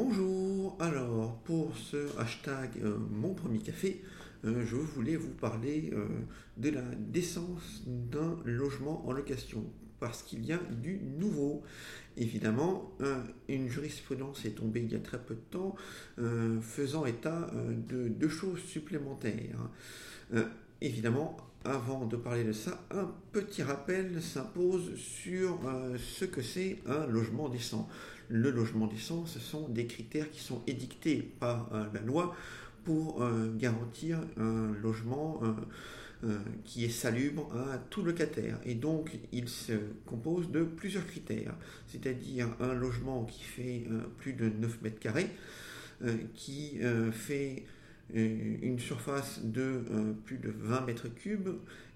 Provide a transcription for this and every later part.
Bonjour, alors pour ce hashtag euh, mon premier café, euh, je voulais vous parler euh, de la décence d'un logement en location parce qu'il y a du nouveau. Évidemment, une jurisprudence est tombée il y a très peu de temps faisant état de deux choses supplémentaires. Évidemment, avant de parler de ça, un petit rappel s'impose sur ce que c'est un logement décent le logement décent, ce sont des critères qui sont édictés par euh, la loi pour euh, garantir un logement euh, qui est salubre à tout locataire. Et donc, il se compose de plusieurs critères, c'est-à-dire un logement qui fait plus de 9 mètres carrés, qui fait une surface de plus de 20 mètres cubes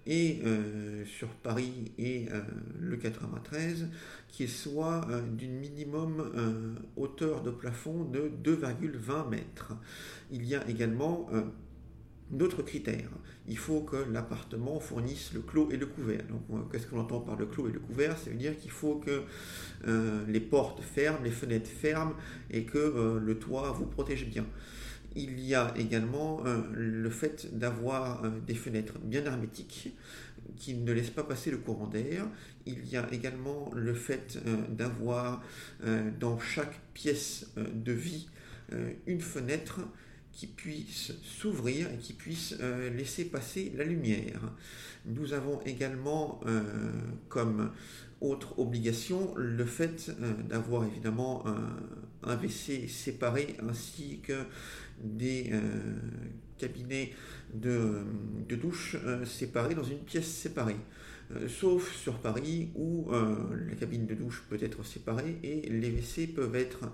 et euh, sur Paris et euh, le 93 qui soit euh, d'une minimum hauteur de plafond de 2,20 mètres. Il y a également d'autres critères. Il faut que l'appartement fournisse le clos et le couvert. Donc, qu'est-ce qu'on entend par le clos et le couvert? Ça veut dire qu'il faut que les portes ferment, les fenêtres ferment et que le toit vous protège bien. Il y a également euh, le fait d'avoir euh, des fenêtres bien hermétiques qui ne laissent pas passer le courant d'air. Il y a également le fait euh, d'avoir dans chaque pièce de vie une fenêtre qui puisse s'ouvrir et qui puisse laisser passer la lumière. Nous avons également comme autre obligation le fait d'avoir évidemment un, WC séparé ainsi que des euh, cabinets de, douche euh, séparés dans une pièce séparée. Euh, sauf sur Paris où la cabine de douche peut être séparée et les WC peuvent être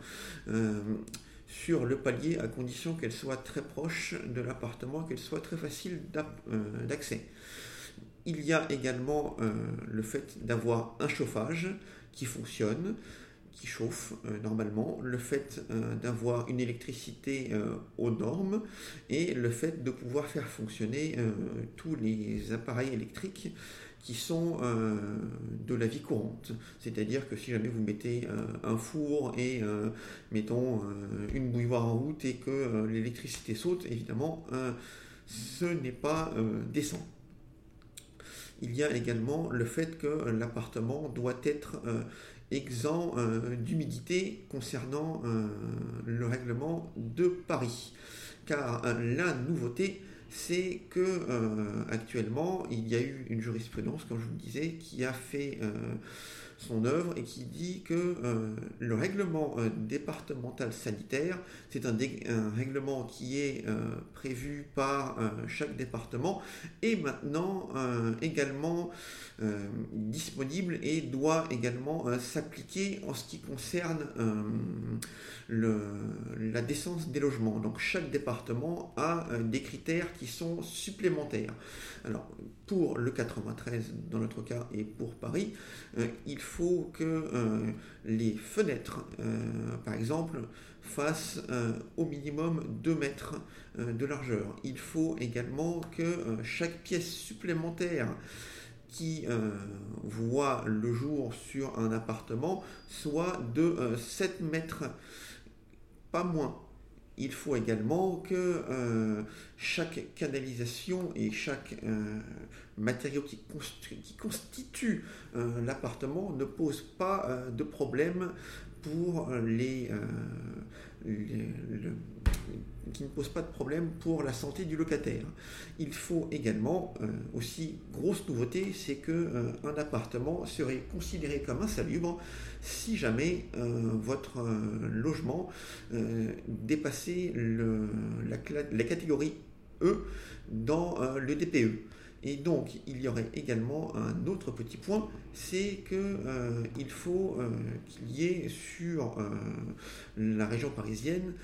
sur le palier à condition qu'elle soit très proche de l'appartement, qu'elle soit très facile d'accès. Il y a également le fait d'avoir un chauffage qui fonctionne, qui chauffe euh, normalement, le fait euh, d'avoir une électricité euh, aux normes et le fait de pouvoir faire fonctionner tous les appareils électriques qui sont de la vie courante. C'est-à-dire que si jamais vous mettez un four et mettons une bouilloire en route et que l'électricité saute, évidemment, ce n'est pas décent. Il y a également le fait que l'appartement doit être exempt euh, d'humidité concernant euh, le règlement de Paris. Car euh, la nouveauté, c'est que actuellement, il y a eu une jurisprudence, comme je vous le disais, qui a fait son œuvre et qui dit que euh, le règlement euh, départemental sanitaire, c'est un, règlement qui est euh, prévu par chaque département et maintenant également disponible et doit également s'appliquer en ce qui concerne la décence des logements. Donc chaque département a des critères qui sont supplémentaires. Alors pour le 93 dans notre cas et pour Paris, il faut que euh, les fenêtres, euh, par exemple, fassent euh, au minimum 2 mètres de largeur. Il faut également que chaque pièce supplémentaire qui voit le jour sur un appartement soit de 7 mètres, pas moins il faut également que euh, chaque canalisation et chaque euh, matériau qui, constitue euh, l'appartement ne pose pas de problème pour les, qui ne pose pas de problème pour la santé du locataire. Il faut également, euh, aussi, grosse nouveauté, c'est que euh, appartement serait considéré comme insalubre si jamais euh, votre logement dépassait la, catégorie Dans le DPE. Et donc, il y aurait également un autre petit point, c'est qu'il euh, faut euh, qu'il y ait sur euh, la région parisienne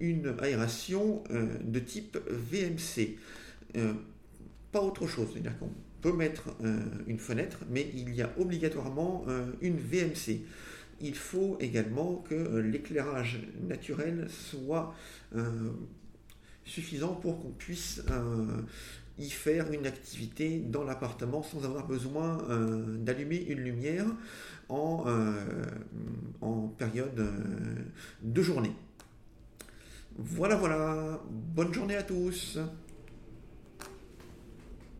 une aération de type VMC. pas autre chose, c'est-à-dire qu'on peut mettre une fenêtre, mais il y a obligatoirement une VMC. Il faut également que l'éclairage naturel soit suffisant pour qu'on puisse y faire une activité dans l'appartement sans avoir besoin euh, d'allumer une lumière en, euh, en période euh, de journée. Voilà, voilà. Bonne journée à tous.